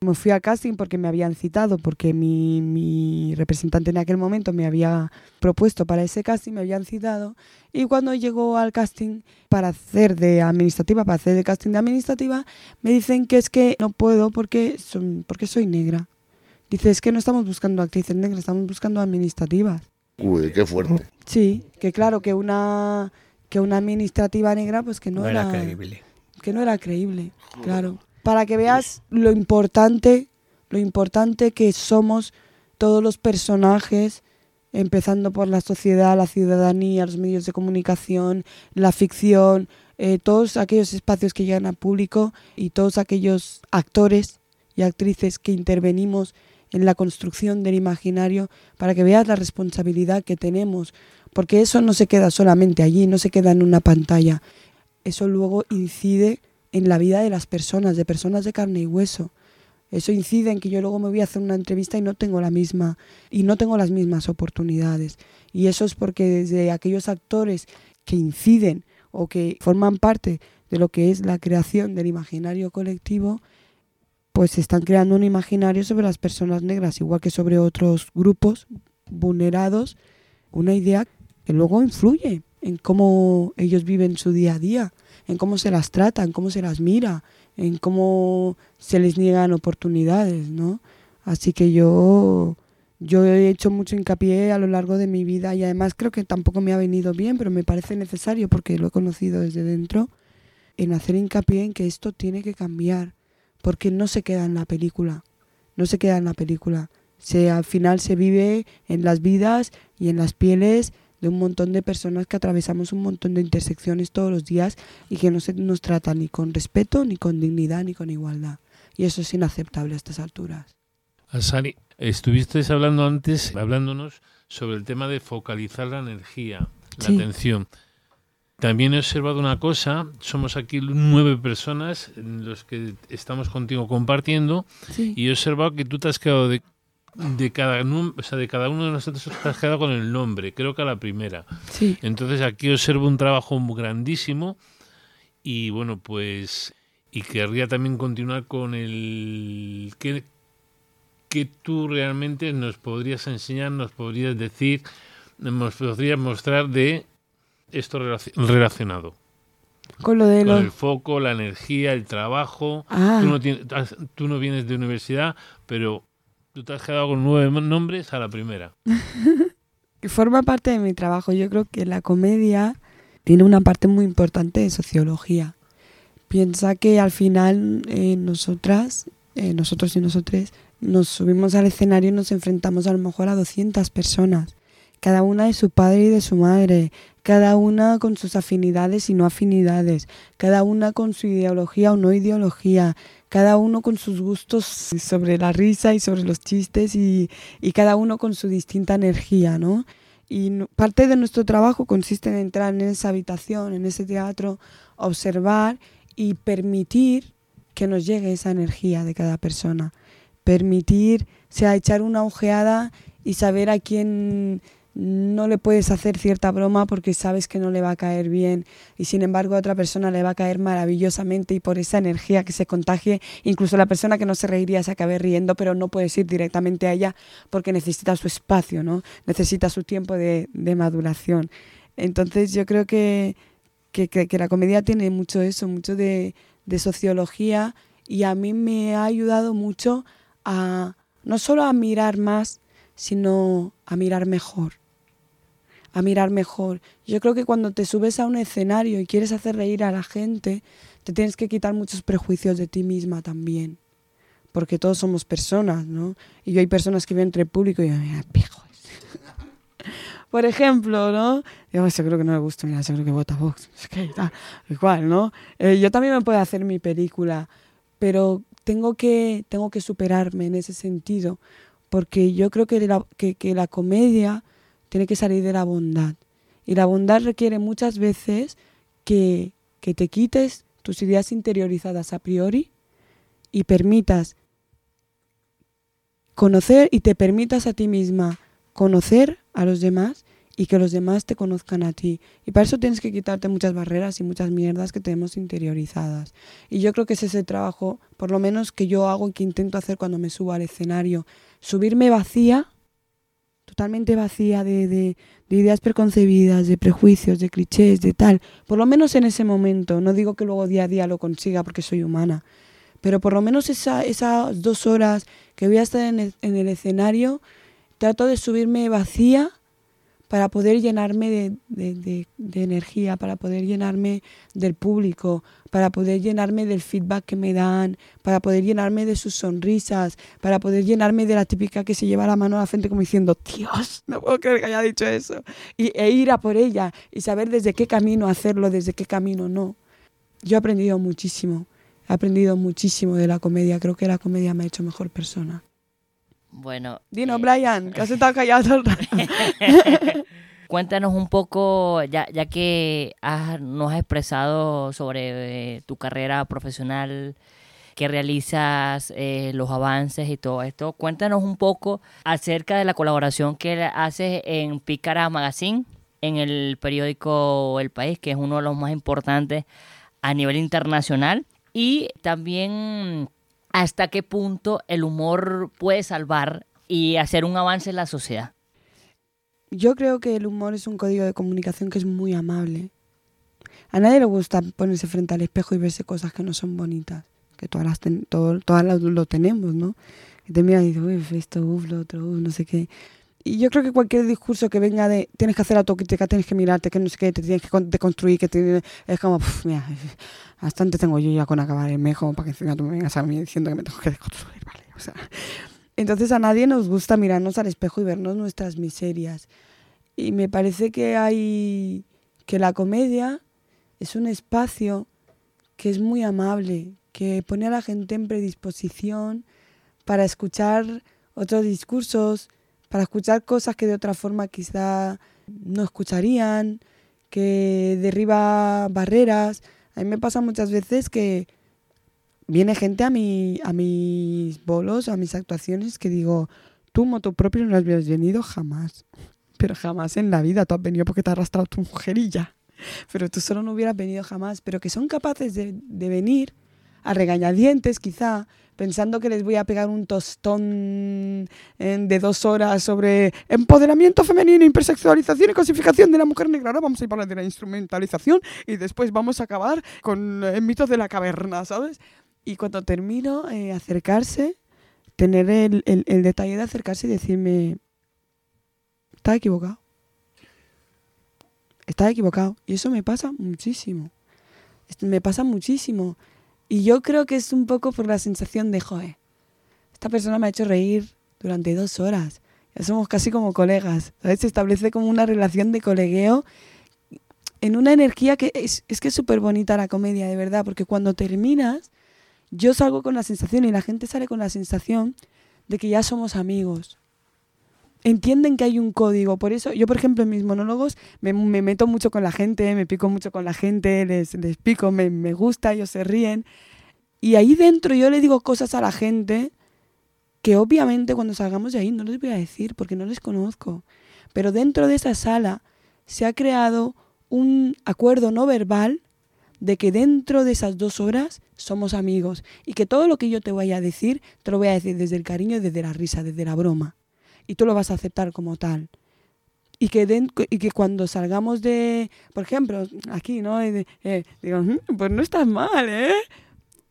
Me fui al casting porque me habían citado, porque mi, mi representante en aquel momento me había propuesto para ese casting, me habían citado. Y cuando llegó al casting para hacer de administrativa, para hacer el casting de administrativa, me dicen que es que no puedo porque, son, porque soy negra. Dice, es que no estamos buscando actrices negras, estamos buscando administrativas. Uy, qué fuerte. Sí, que claro, que una, que una administrativa negra, pues que no, No era creíble. Que no era creíble, claro. Para que veas lo importante, lo importante que somos todos los personajes, empezando por la sociedad, la ciudadanía, los medios de comunicación, la ficción, eh, todos aquellos espacios que llegan al público y todos aquellos actores y actrices que intervenimos en la construcción del imaginario para que veas la responsabilidad que tenemos, porque eso no se queda solamente allí, no se queda en una pantalla, eso luego incide en la vida de las personas, de personas de carne y hueso. Eso incide en que yo luego me voy a hacer una entrevista y no tengo la misma y no tengo las mismas oportunidades. Y eso es porque desde aquellos actores que inciden o que forman parte de lo que es la creación del imaginario colectivo, pues están creando un imaginario sobre las personas negras, igual que sobre otros grupos vulnerados, una idea que luego influye en cómo ellos viven su día a día, en cómo se las trata, en cómo se las mira, en cómo se les niegan oportunidades, ¿no? Así que yo, yo he hecho mucho hincapié a lo largo de mi vida y además creo que tampoco me ha venido bien, pero me parece necesario porque lo he conocido desde dentro, en hacer hincapié en que esto tiene que cambiar, porque no se queda en la película, no se queda en la película. Se, al final se vive en las vidas y en las pieles de un montón de personas que atravesamos un montón de intersecciones todos los días y que no se nos trata ni con respeto, ni con dignidad, ni con igualdad. Y eso es inaceptable a estas alturas. Asari, estuvisteis hablando antes, hablándonos sobre el tema de focalizar la energía, la Sí. atención. También he observado una cosa, somos aquí nueve personas los que estamos contigo compartiendo Sí. y he observado que tú te has quedado de, de cada o sea, de cada uno de nosotros has quedado con el nombre, creo que a la primera. Sí. Entonces aquí observo un trabajo grandísimo y bueno, pues y querría también continuar con el que que tú realmente nos podrías enseñar, nos podrías decir, nos podrías mostrar de esto relaci- relacionado. Con lo de Con los... el foco, la energía, el trabajo. Ah. Tú, no tienes, has- tú no vienes de universidad, pero Tú te has quedado con nueve nombres a la primera. forma parte de mi trabajo. Yo creo que la comedia tiene una parte muy importante de sociología. Piensa que al final eh, nosotras, eh, nosotros y nosotros, nos subimos al escenario y nos enfrentamos a lo mejor a 200 personas, cada una de su padre y de su madre, cada una con sus afinidades y no afinidades, cada una con su ideología o no ideología, cada uno con sus gustos sobre la risa y sobre los chistes y, y cada uno con su distinta energía, ¿no? Y parte de nuestro trabajo consiste en entrar en esa habitación, en ese teatro, observar y permitir que nos llegue esa energía de cada persona. Permitir, o sea, echar una ojeada y saber a quién no le puedes hacer cierta broma porque sabes que no le va a caer bien y sin embargo a otra persona le va a caer maravillosamente y por esa energía que se contagie, incluso la persona que no se reiría se acabe riendo, pero no puedes ir directamente a ella porque necesita su espacio, ¿no? necesita su tiempo de, maduración. Entonces yo creo que, que, la comedia tiene mucho eso, mucho de, de sociología y a mí me ha ayudado mucho a no solo a mirar más, sino a mirar mejor a mirar mejor. Yo creo que cuando te subes a un escenario y quieres hacer reír a la gente, te tienes que quitar muchos prejuicios de ti misma también. Porque todos somos personas, ¿no? Y yo hay personas que ven entre el público y me pijo. Por ejemplo, ¿no? Yo seguro que no me gusta, mira, seguro que vota Vox. Es que igual, ¿no? Eh, yo también me puedo hacer mi película, pero tengo que, tengo que superarme en ese sentido, porque yo creo que que, que la comedia tiene que salir de la bondad. Y la bondad requiere muchas veces que, que te quites tus ideas interiorizadas a priori y permitas conocer y te permitas a ti misma conocer a los demás y que los demás te conozcan a ti. Y para eso tienes que quitarte muchas barreras y muchas mierdas que tenemos interiorizadas. Y yo creo que ese es el trabajo, por lo menos que yo hago y que intento hacer cuando me subo al escenario. Subirme vacía totalmente vacía de, de, ideas preconcebidas, de prejuicios, de clichés, de tal. Por lo menos en ese momento, no digo que luego día a día lo consiga porque soy humana, pero por lo menos esa, esas dos horas que voy a estar en el escenario, trato de subirme vacía para poder llenarme de, energía, para poder llenarme del público, para poder llenarme del feedback que me dan, para poder llenarme de sus sonrisas, para poder llenarme de la típica que se lleva la mano a la frente como diciendo, Dios, no puedo creer que haya dicho eso, y, e ir a por ella y saber desde qué camino hacerlo, desde qué camino no. Yo he aprendido muchísimo, he aprendido muchísimo de la comedia, creo que la comedia me ha hecho mejor persona. Bueno. Dino, eh, Brian, que has estado callado Cuéntanos un poco, ya, ya que nos has expresado sobre eh, tu carrera profesional, que realizas, eh, los avances y todo esto, cuéntanos un poco acerca de la colaboración que haces en Pícara Magazine, en el periódico El País, que es uno de los más importantes a nivel internacional, y también hasta qué punto el humor puede salvar y hacer un avance en la sociedad. Yo creo que el humor es un código de comunicación que es muy amable. A nadie le gusta ponerse frente al espejo y verse cosas que no son bonitas, que todas las todas lo tenemos, ¿no? Y te miras y dices, uy, esto, uf, lo otro, no sé qué. Y yo creo que cualquier discurso que venga de tienes que hacer autocrítica, tienes que mirarte, que no sé qué, te tienes que deconstruir, que es como, mira, bastante tengo yo ya con acabar el mejo para que encima tú me vengas a mí diciendo que me tengo que deconstruir, ¿vale? O sea, entonces a nadie nos gusta mirarnos al espejo y vernos nuestras miserias. Y me parece que hay que la comedia es un espacio que es muy amable, que pone a la gente en predisposición para escuchar otros discursos, para escuchar cosas que de otra forma quizá no escucharían, que derriba barreras. A mí me pasa muchas veces que viene gente a, mi, a mis bolos, a mis actuaciones, que digo, tú moto propio no has venido jamás. Pero jamás en la vida tú has venido porque te ha arrastrado tu mujerilla. Pero tú solo no hubieras venido jamás. Pero que son capaces de, de venir a regañadientes quizá, pensando que les voy a pegar un tostón de dos horas sobre empoderamiento femenino, hipersexualización y cosificación de la mujer negra. Ahora vamos a ir para de la instrumentalización y después vamos a acabar con el mito de la caverna, ¿sabes? Y cuando termino, eh, acercarse, tener el, el, detalle de acercarse y decirme, está equivocado. Está equivocado. Y eso me pasa muchísimo. Me pasa muchísimo. Y yo creo que es un poco por la sensación de, joder, esta persona me ha hecho reír durante dos horas. Ya somos casi como colegas. ¿sabes? Se establece como una relación de colegueo en una energía que es, es que es súper bonita la comedia, de verdad, porque cuando terminas, yo salgo con la sensación y la gente sale con la sensación de que ya somos amigos. Entienden que hay un código, por eso yo, por ejemplo, en mis monólogos me, me meto mucho con la gente, me pico mucho con la gente, les, les pico, me, me gusta, ellos se ríen. Y ahí dentro yo le digo cosas a la gente que obviamente cuando salgamos de ahí no les voy a decir porque no les conozco. Pero dentro de esa sala se ha creado un acuerdo no verbal de que dentro de esas dos horas somos amigos y que todo lo que yo te vaya a decir, te lo voy a decir desde el cariño desde la risa, desde la broma. Y tú lo vas a aceptar como tal. Y que, cuando salgamos de, por ejemplo, aquí, ¿no? Eh, eh, digo, "Mm, pues no estás mal, ¿eh?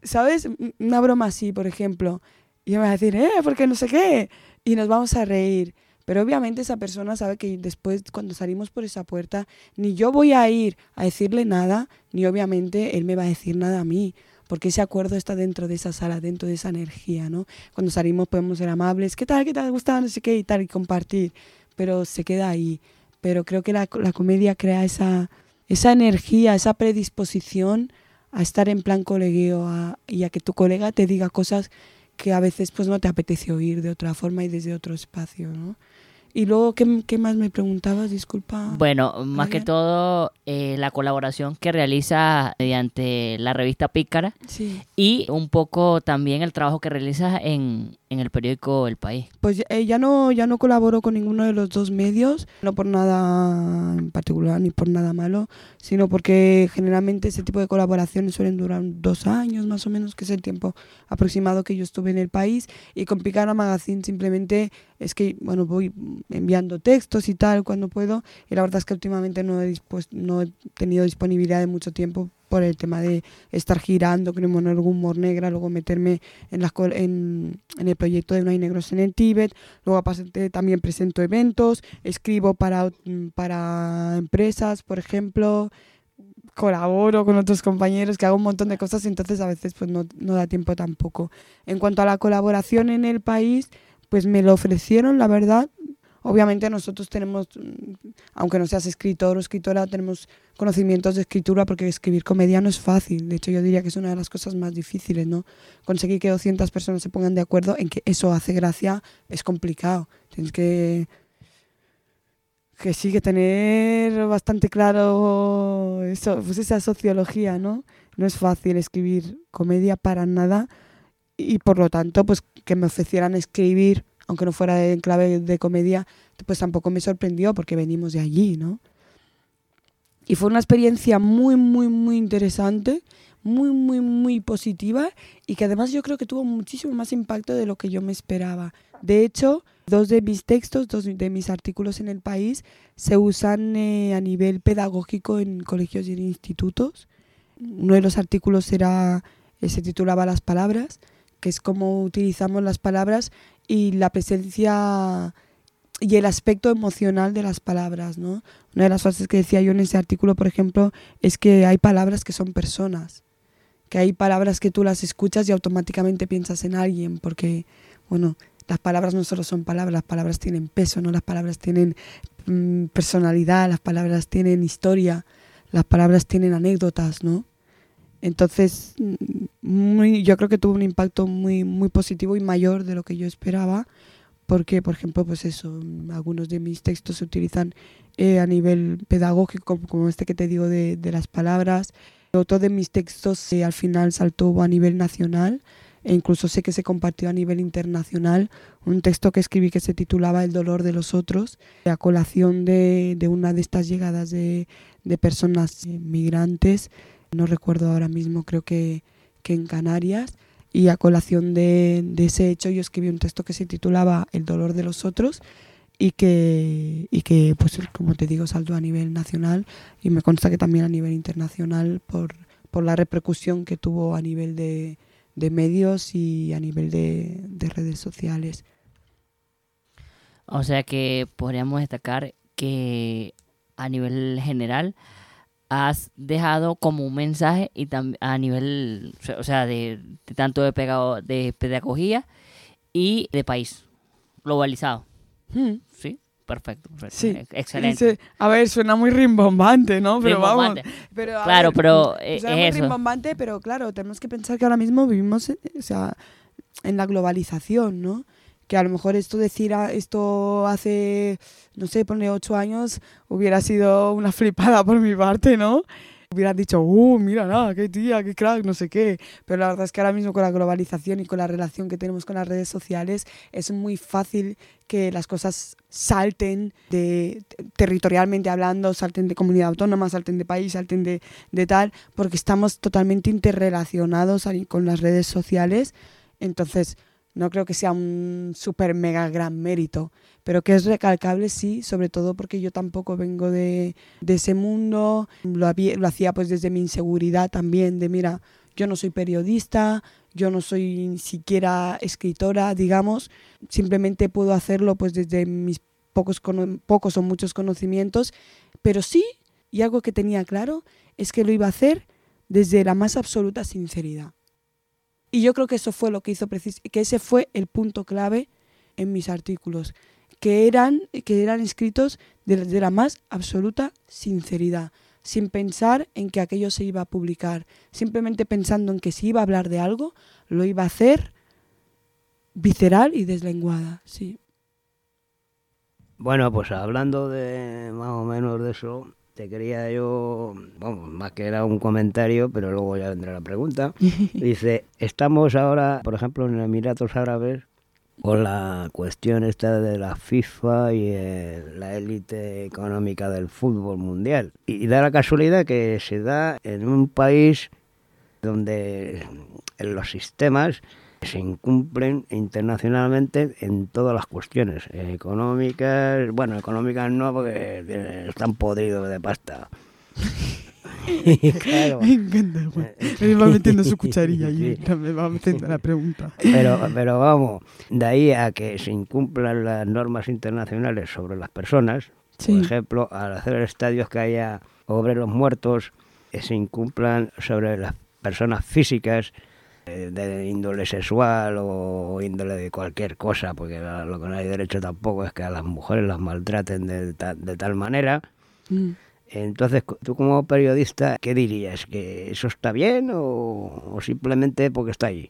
¿Sabes? Una broma así, por ejemplo. Y me va a decir, ¿eh? Porque no sé qué. Y nos vamos a reír. Pero obviamente esa persona sabe que después, cuando salimos por esa puerta, ni yo voy a ir a decirle nada, ni obviamente él me va a decir nada a mí. Porque ese acuerdo está dentro de esa sala, dentro de esa energía, ¿no? Cuando salimos podemos ser amables, ¿qué tal? ¿Qué tal? ¿Gustaba? No sé qué y tal, y compartir. Pero se queda ahí. Pero creo que la, comedia crea esa, esa energía, esa predisposición a estar en plan colegueo a- y a que tu colega te diga cosas que a veces pues no te apetece oír de otra forma y desde otro espacio, ¿no? Y luego, ¿qué, qué más me preguntabas? Disculpa. Bueno, más que todo eh, la colaboración que realiza mediante la revista Pícara Sí. y un poco también el trabajo que realizas en, en el periódico El País. Pues eh, ya no ya no colaboro con ninguno de los dos medios, no por nada en particular ni por nada malo, sino porque generalmente ese tipo de colaboraciones suelen durar dos años más o menos, que es el tiempo aproximado que yo estuve en el país. Y con Picara Magazine simplemente es que bueno voy enviando textos y tal cuando puedo. Y la verdad es que últimamente no he, no he tenido disponibilidad de mucho tiempo por el tema de estar girando, con el monólogo Humor Negra, luego meterme en, las en, en el proyecto de No hay negros en el Tíbet, luego aparte también presento eventos, escribo para, para empresas, por ejemplo, colaboro con otros compañeros, que hago un montón de cosas, entonces a veces pues no, no da tiempo tampoco. En cuanto a la colaboración en el país, pues me lo ofrecieron, la verdad. Obviamente nosotros tenemos, aunque no seas escritor o escritora, tenemos conocimientos de escritura porque escribir comedia no es fácil. De hecho, yo diría que es una de las cosas más difíciles, ¿no? Conseguir que 200 personas se pongan de acuerdo en que eso hace gracia es complicado. Tienes que que sí tener bastante claro eso, pues esa sociología, ¿no? No es fácil escribir comedia para nada y por lo tanto, pues que me ofrecieran escribir, aunque no fuera en clave de comedia, pues tampoco me sorprendió porque venimos de allí, ¿no? Y fue una experiencia muy, muy, muy interesante, muy, muy, muy positiva y que además yo creo que tuvo muchísimo más impacto de lo que yo me esperaba. De hecho, dos de mis textos, dos de mis artículos en el país se usan eh, a nivel pedagógico en colegios y en institutos. Uno de los artículos era, eh, se titulaba Las palabras, que es cómo utilizamos las palabras y la presencia y el aspecto emocional de las palabras, ¿no? Una de las frases que decía yo en ese artículo, por ejemplo, es que hay palabras que son personas, que hay palabras que tú las escuchas y automáticamente piensas en alguien, porque, bueno, las palabras no solo son palabras, las palabras tienen peso, ¿no? Las palabras tienen mm, personalidad, las palabras tienen historia, las palabras tienen anécdotas, ¿no? Entonces, mm, muy, yo creo que tuvo un impacto muy, muy positivo y mayor de lo que yo esperaba, porque, por ejemplo, pues eso, mm, algunos de mis textos se utilizan eh, a nivel pedagógico, como este que te digo de, de las palabras. Otro de mis textos eh, al final saltó a nivel nacional e incluso sé que se compartió a nivel internacional un texto que escribí que se titulaba El dolor de los otros, a colación de, de una de estas llegadas de, de personas eh, migrantes, no recuerdo ahora mismo, creo que, que en Canarias, y a colación de, ese hecho yo escribí un texto que se titulaba El dolor de los otros y que, y que pues como te digo saltó a nivel nacional y me consta que también a nivel internacional por, por la repercusión que tuvo a nivel de, de medios y a nivel de, de redes sociales. O sea que podríamos destacar que a nivel general has dejado como un mensaje y también a nivel, o sea, de, de tanto de, pegado, de pedagogía y de país globalizado. Hmm. ¿Sí? Perfecto. Sí. Ex- Excelente. A ver, suena muy rimbombante, ¿no? Pero Rimbombante. vamos. Pero, Claro, ver, pero, eh, es muy eso. rimbombante, pero claro, tenemos que pensar que ahora mismo vivimos, eh, o sea, en la globalización, ¿no? Que a lo mejor esto decir a- esto hace, no sé, pone ocho años, hubiera sido una flipada por mi parte, ¿no? Hubieran dicho, uh, mira, nada, qué tía, qué crack, no sé qué. Pero la verdad es que ahora mismo con la globalización y con la relación que tenemos con las redes sociales, es muy fácil que las cosas salten de territorialmente hablando, salten de comunidad autónoma, salten de país, salten de, de tal, porque estamos totalmente interrelacionados con las redes sociales. Entonces, no creo que sea un súper mega gran mérito, pero que es recalcable sí, sobre todo porque yo tampoco vengo de, ese mundo, lo, lo hacía pues desde mi inseguridad también, de mira, yo no soy periodista, yo no soy ni siquiera escritora, digamos, simplemente puedo hacerlo pues desde mis pocos, pocos o muchos conocimientos, pero sí, y algo que tenía claro, es que lo iba a hacer desde la más absoluta sinceridad. Y yo creo que eso fue lo que hizo que ese fue el punto clave en mis artículos, que eran, que eran escritos de, de la más absoluta sinceridad, sin pensar en que aquello se iba a publicar, simplemente pensando en que si iba a hablar de algo, lo iba a hacer visceral y deslenguada, sí. Bueno, pues hablando de más o menos de eso, te quería yo, vamos, más que era un comentario, pero luego ya vendrá la pregunta. Dice, estamos ahora, por ejemplo, en Emiratos Árabes, con la cuestión esta de la FIFA y eh, la élite económica del fútbol mundial. Y, y da la casualidad que se da en un país donde en los sistemas se incumplen internacionalmente en todas las cuestiones eh, económicas, bueno, económicas no porque eh, están podridos de pasta. Claro, Me encanta, Juan. Me va metiendo su cucharilla y Sí. me va metiendo la pregunta. pero, pero vamos, de ahí a que se incumplan las normas internacionales sobre las personas, Sí. por ejemplo, al hacer estadios que haya obreros muertos, eh, se incumplan sobre las personas físicas eh, de índole sexual o índole de cualquier cosa, porque lo que no hay derecho tampoco es que a las mujeres las maltraten de, ta- de tal manera. Mm. Entonces, tú como periodista, ¿qué dirías? ¿Que eso está bien o, o simplemente porque está ahí?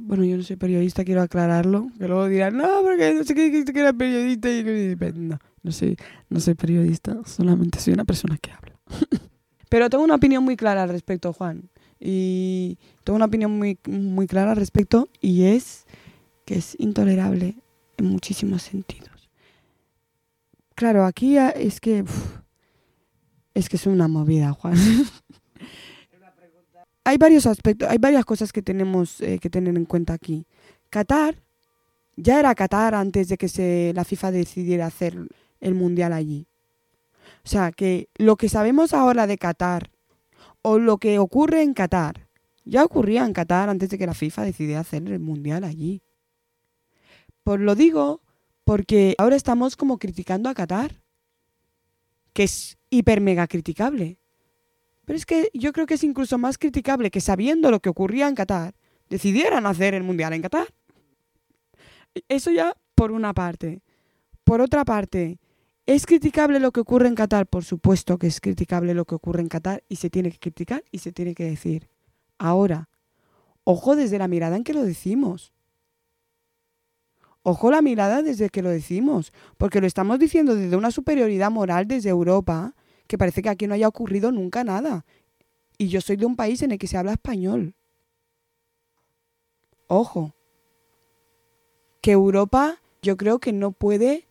Bueno, yo no soy periodista, quiero aclararlo. Que luego dirán, no, porque no sé qué dijiste que era periodista. Y que- no, no soy, no soy periodista, solamente soy una persona que habla. Pero tengo una opinión muy clara al respecto, Juan. Y tengo una opinión muy, muy clara al respecto y es que es intolerable en muchísimos sentidos. Claro, aquí es que... es que es una movida, Juan. hay varios aspectos, hay varias cosas que tenemos eh, que tener en cuenta aquí. Qatar ya era Qatar antes de que la FIFA decidiera hacer el mundial allí. O sea, que lo que sabemos ahora de Qatar o lo que ocurre en Qatar ya ocurría en Qatar antes de que la FIFA decidiera hacer el mundial allí. Pues lo digo porque ahora estamos como criticando a Qatar, que es hiper mega criticable. Pero es que yo creo que es incluso más criticable que sabiendo lo que ocurría en Qatar, decidieran hacer el Mundial en Qatar. Eso ya por una parte. Por otra parte, ¿es criticable lo que ocurre en Qatar? Por supuesto que es criticable lo que ocurre en Qatar y se tiene que criticar y se tiene que decir. Ahora, ojo desde la mirada en que lo decimos. Ojo la mirada desde que lo decimos, porque lo estamos diciendo desde una superioridad moral desde Europa, que parece que aquí no haya ocurrido nunca nada. Y yo soy de un país en el que se habla español. Ojo. Que Europa yo creo que no puede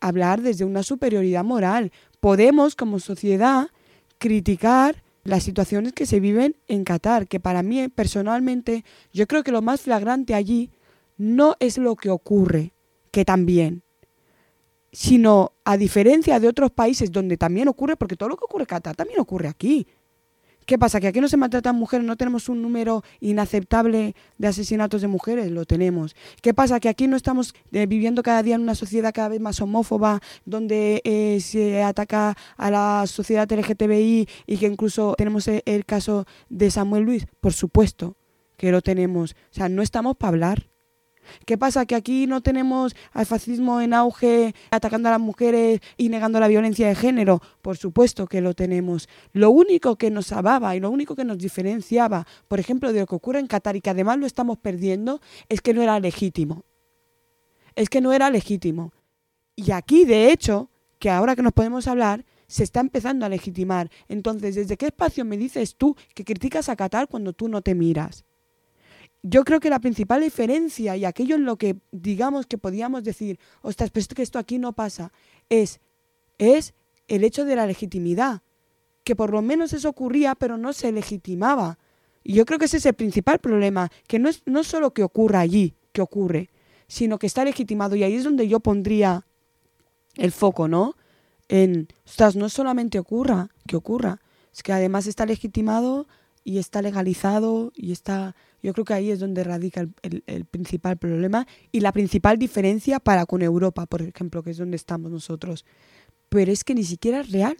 hablar desde una superioridad moral. Podemos como sociedad criticar las situaciones que se viven en Qatar, que para mí personalmente yo creo que lo más flagrante allí no es lo que ocurre, que también, sino a diferencia de otros países donde también ocurre, porque todo lo que ocurre en Qatar también ocurre aquí, ¿Qué pasa? ¿Que aquí no se maltratan mujeres? ¿No tenemos un número inaceptable de asesinatos de mujeres? Lo tenemos. ¿Qué pasa? ¿Que aquí no estamos eh, viviendo cada día en una sociedad cada vez más homófoba, donde eh, se ataca a la sociedad LGTBI y que incluso tenemos el, el caso de Samuel Luis? Por supuesto que lo tenemos. O sea, no estamos para hablar. ¿Qué pasa? ¿Que aquí no tenemos al fascismo en auge atacando a las mujeres y negando la violencia de género? Por supuesto que lo tenemos. Lo único que nos salvaba y lo único que nos diferenciaba, por ejemplo, de lo que ocurre en Qatar y que además lo estamos perdiendo, es que no era legítimo. Es que no era legítimo. Y aquí, de hecho, que ahora que nos podemos hablar, se está empezando a legitimar. Entonces, ¿desde qué espacio me dices tú que criticas a Qatar cuando tú no te miras? Yo creo que la principal diferencia y aquello en lo que digamos que podíamos decir, ostras, pero es que esto aquí no pasa, es, es el hecho de la legitimidad, que por lo menos eso ocurría, pero no se legitimaba. Y yo creo que ese es el principal problema, que no es no solo que ocurra allí, que ocurre, sino que está legitimado. Y ahí es donde yo pondría el foco, ¿no? En, ostras, no solamente ocurra, que ocurra, es que además está legitimado y está legalizado y está yo creo que ahí es donde radica el, el, principal problema y la principal diferencia para con Europa, por ejemplo, que es donde estamos nosotros. Pero es que ni siquiera es real,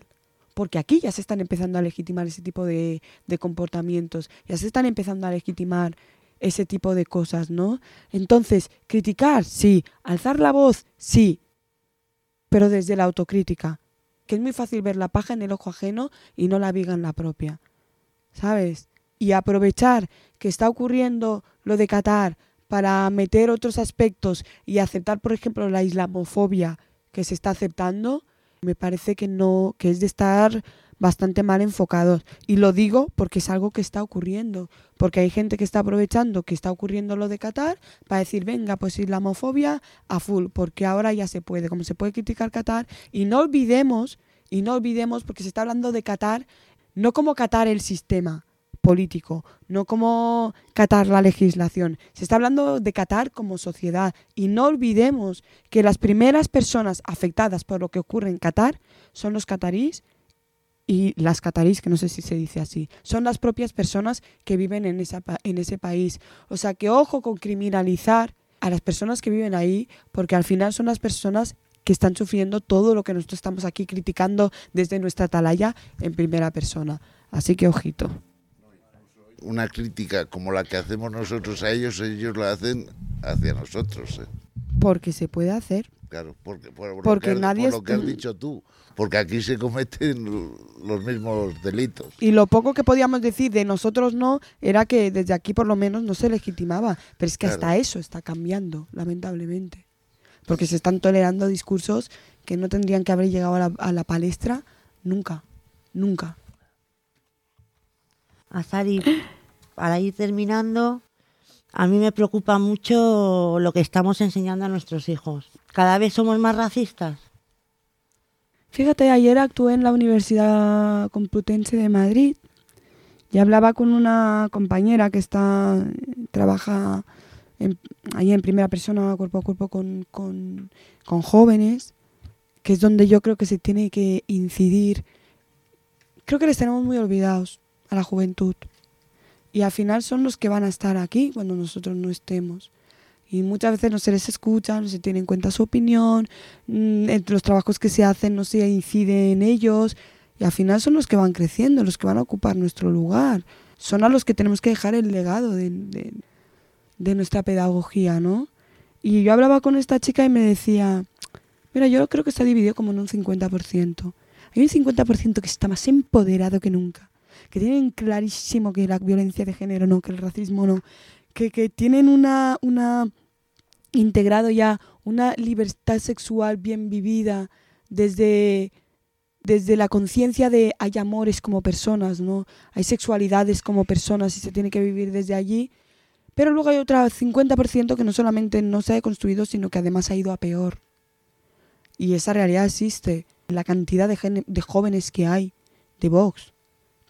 porque aquí ya se están empezando a legitimar ese tipo de, de comportamientos, ya se están empezando a legitimar ese tipo de cosas, ¿no? Entonces, criticar, sí, alzar la voz, sí, pero desde la autocrítica, que es muy fácil ver la paja en el ojo ajeno y no la viga en la propia, ¿sabes? Y aprovechar que está ocurriendo lo de Qatar para meter otros aspectos y aceptar, por ejemplo, la islamofobia que se está aceptando, me parece que no, que es de estar bastante mal enfocados. Y lo digo porque es algo que está ocurriendo, porque hay gente que está aprovechando que está ocurriendo lo de Qatar para decir, venga, pues islamofobia a full, porque ahora ya se puede, como se puede criticar Qatar, y no olvidemos, y no olvidemos, porque se está hablando de Qatar, no como Qatar el sistema, político, no como Qatar la legislación. Se está hablando de Qatar como sociedad y no olvidemos que las primeras personas afectadas por lo que ocurre en Qatar son los catarís y las catarís, que no sé si se dice así, son las propias personas que viven en, en ese país. O sea que ojo con criminalizar a las personas que viven ahí, porque al final son las personas que están sufriendo todo lo que nosotros estamos aquí criticando desde nuestra atalaya en primera persona. Así que ojito una crítica como la que hacemos nosotros a ellos, ellos la hacen hacia nosotros. ¿eh? Porque se puede hacer. Claro, porque, por, porque lo que, nadie por lo que has dicho tú, porque aquí se cometen los mismos delitos. Y lo poco que podíamos decir de nosotros no era que desde aquí por lo menos no se legitimaba, pero es que claro. hasta eso está cambiando, lamentablemente. Porque se están tolerando discursos que no tendrían que haber llegado a la, a la palestra nunca, nunca. Azari, para ir terminando, a mí me preocupa mucho lo que estamos enseñando a nuestros hijos. ¿Cada vez somos más racistas? Fíjate, ayer actué en la Universidad Complutense de Madrid y hablaba con una compañera que está trabaja en, ahí en primera persona, cuerpo a cuerpo, con, con jóvenes, que es donde yo creo que se tiene que incidir. Creo que les tenemos muy olvidados a la juventud. Y al final son los que van a estar aquí cuando nosotros no estemos. Y muchas veces no se les escucha, no se tiene en cuenta su opinión, entre los trabajos que se hacen no se incide en ellos. Y al final son los que van creciendo, los que van a ocupar nuestro lugar. Son a los que tenemos que dejar el legado de nuestra pedagogía, ¿no? Y yo hablaba con esta chica y me decía, mira, yo creo que está dividido como en un 50%. Hay un 50% que está más empoderado que nunca que tienen clarísimo que la violencia de género no, que el racismo no, que, que tienen una, una integrado ya una libertad sexual bien vivida desde, desde la conciencia de hay amores como personas, ¿no? Hay sexualidades como personas y se tiene que vivir desde allí. Pero luego hay otro 50% que no solamente no se ha construido, sino que además ha ido a peor. Y esa realidad existe. La cantidad de, de jóvenes que hay de Vox,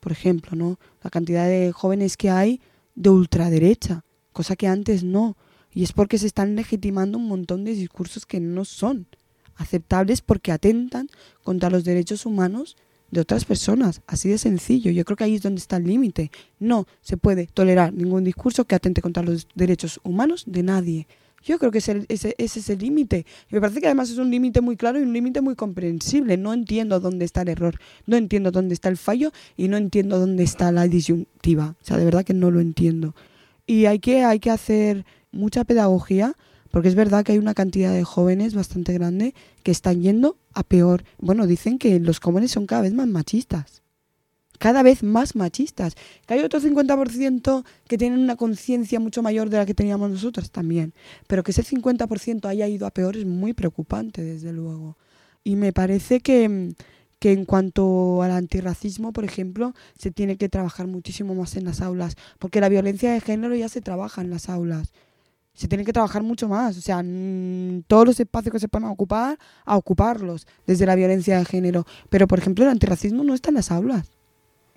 por ejemplo, ¿no? La cantidad de jóvenes que hay de ultraderecha, cosa que antes no. Y es porque se están legitimando un montón de discursos que no son aceptables porque atentan contra los derechos humanos de otras personas, así de sencillo. Yo creo que ahí es donde está el límite. No se puede tolerar ningún discurso que atente contra los derechos humanos de nadie. Yo creo que ese, ese, ese es el límite. Me parece que además es un límite muy claro y un límite muy comprensible. No entiendo dónde está el error, no entiendo dónde está el fallo y no entiendo dónde está la disyuntiva. O sea, de verdad que no lo entiendo. Y hay que, hay que hacer mucha pedagogía porque es verdad que hay una cantidad de jóvenes bastante grande que están yendo a peor. Bueno, dicen que los jóvenes son cada vez más machistas cada vez más machistas. Que hay otro 50% que tienen una conciencia mucho mayor de la que teníamos nosotros también. Pero que ese 50% haya ido a peor es muy preocupante, desde luego. Y me parece que, que en cuanto al antirracismo, por ejemplo, se tiene que trabajar muchísimo más en las aulas, porque la violencia de género ya se trabaja en las aulas. Se tiene que trabajar mucho más, o sea, todos los espacios que se puedan ocupar, a ocuparlos desde la violencia de género. Pero, por ejemplo, el antirracismo no está en las aulas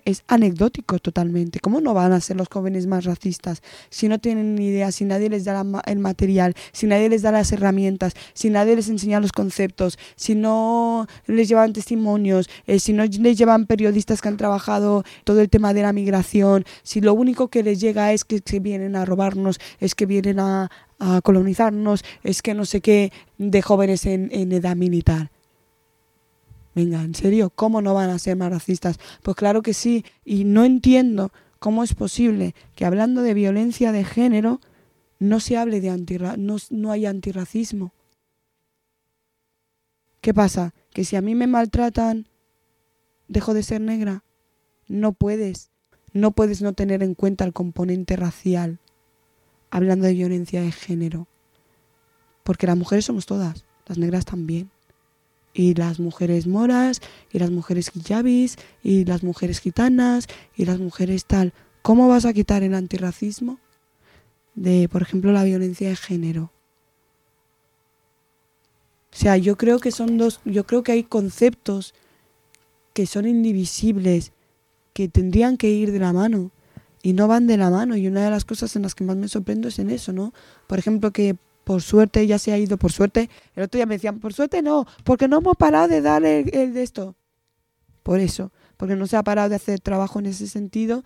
es anecdótico totalmente. ¿Cómo no van a ser los jóvenes más racistas si no tienen ni idea, si nadie les da el material, si nadie les da las herramientas, si nadie les enseña los conceptos, si no les llevan testimonios, eh, si no les llevan periodistas que han trabajado todo el tema de la migración, si lo único que les llega es que se vienen a robarnos, es que vienen a, colonizarnos, es que no sé qué de jóvenes en edad militar? Venga, ¿en serio? ¿Cómo no van a ser más racistas? Pues claro que sí, y no entiendo cómo es posible que hablando de violencia de género no se hable de antirra no, no hay antirracismo. ¿Qué pasa? Que si a mí me maltratan, dejo de ser negra. No puedes, no puedes no tener en cuenta el componente racial hablando de violencia de género. Porque las mujeres somos todas, las negras también y las mujeres moras, y las mujeres hijabis, y las mujeres gitanas, y las mujeres tal. ¿Cómo vas a quitar el antirracismo de, por ejemplo, la violencia de género? O sea, yo creo que son dos, yo creo que hay conceptos que son indivisibles, que tendrían que ir de la mano y no van de la mano. Y una de las cosas en las que más me sorprendo es en eso, ¿no? Por ejemplo, que por suerte ya se ha ido, por suerte. El otro día me decían, por suerte no, porque no hemos parado de dar el, de esto. Por eso, porque no se ha parado de hacer trabajo en ese sentido,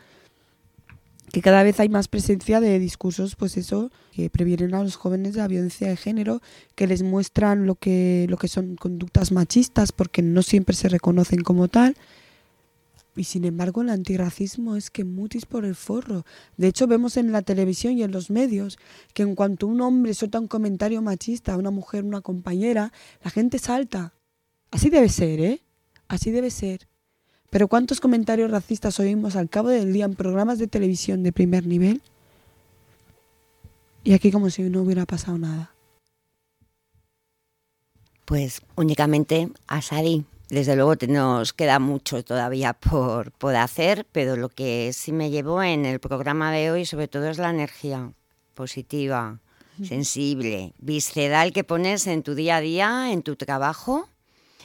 que cada vez hay más presencia de discursos, pues eso, que previenen a los jóvenes de la violencia de género, que les muestran lo que, lo que son conductas machistas, porque no siempre se reconocen como tal, y sin embargo el antirracismo es que mutis por el forro. De hecho vemos en la televisión y en los medios que en cuanto un hombre suelta un comentario machista a una mujer, una compañera, la gente salta. Así debe ser, ¿eh? Así debe ser. Pero ¿cuántos comentarios racistas oímos al cabo del día en programas de televisión de primer nivel? Y aquí como si no hubiera pasado nada. Pues únicamente a Sadi. Desde luego nos queda mucho todavía por, por hacer, pero lo que sí me llevó en el programa de hoy sobre todo es la energía positiva, sensible, visceral que pones en tu día a día, en tu trabajo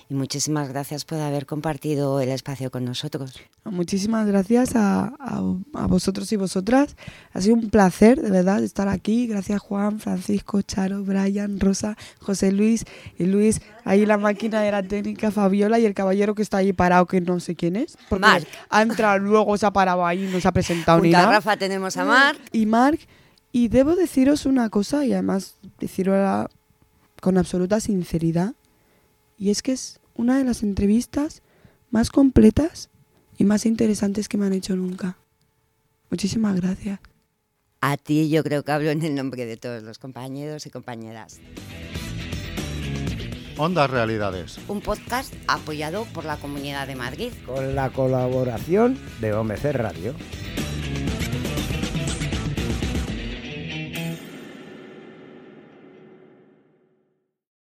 y muchísimas gracias por haber compartido el espacio con nosotros. Muchísimas gracias a, a, vosotros y vosotras. Ha sido un placer, de verdad, estar aquí. Gracias Juan, Francisco, Charo, Brian, Rosa, José Luis y Luis. Ahí la máquina de la técnica, Fabiola y el caballero que está ahí parado, que no sé quién es. Porque Marc. ha entrado luego, se ha parado ahí, no se ha presentado ni nada. Rafa tenemos a Marc. Y Marc. Y debo deciros una cosa, y además decirlo con absoluta sinceridad y es que es una de las entrevistas más completas y más interesantes que me han hecho nunca. Muchísimas gracias. A ti yo creo que hablo en el nombre de todos los compañeros y compañeras. Ondas Realidades. Un podcast apoyado por la Comunidad de Madrid. Con la colaboración de OMC Radio.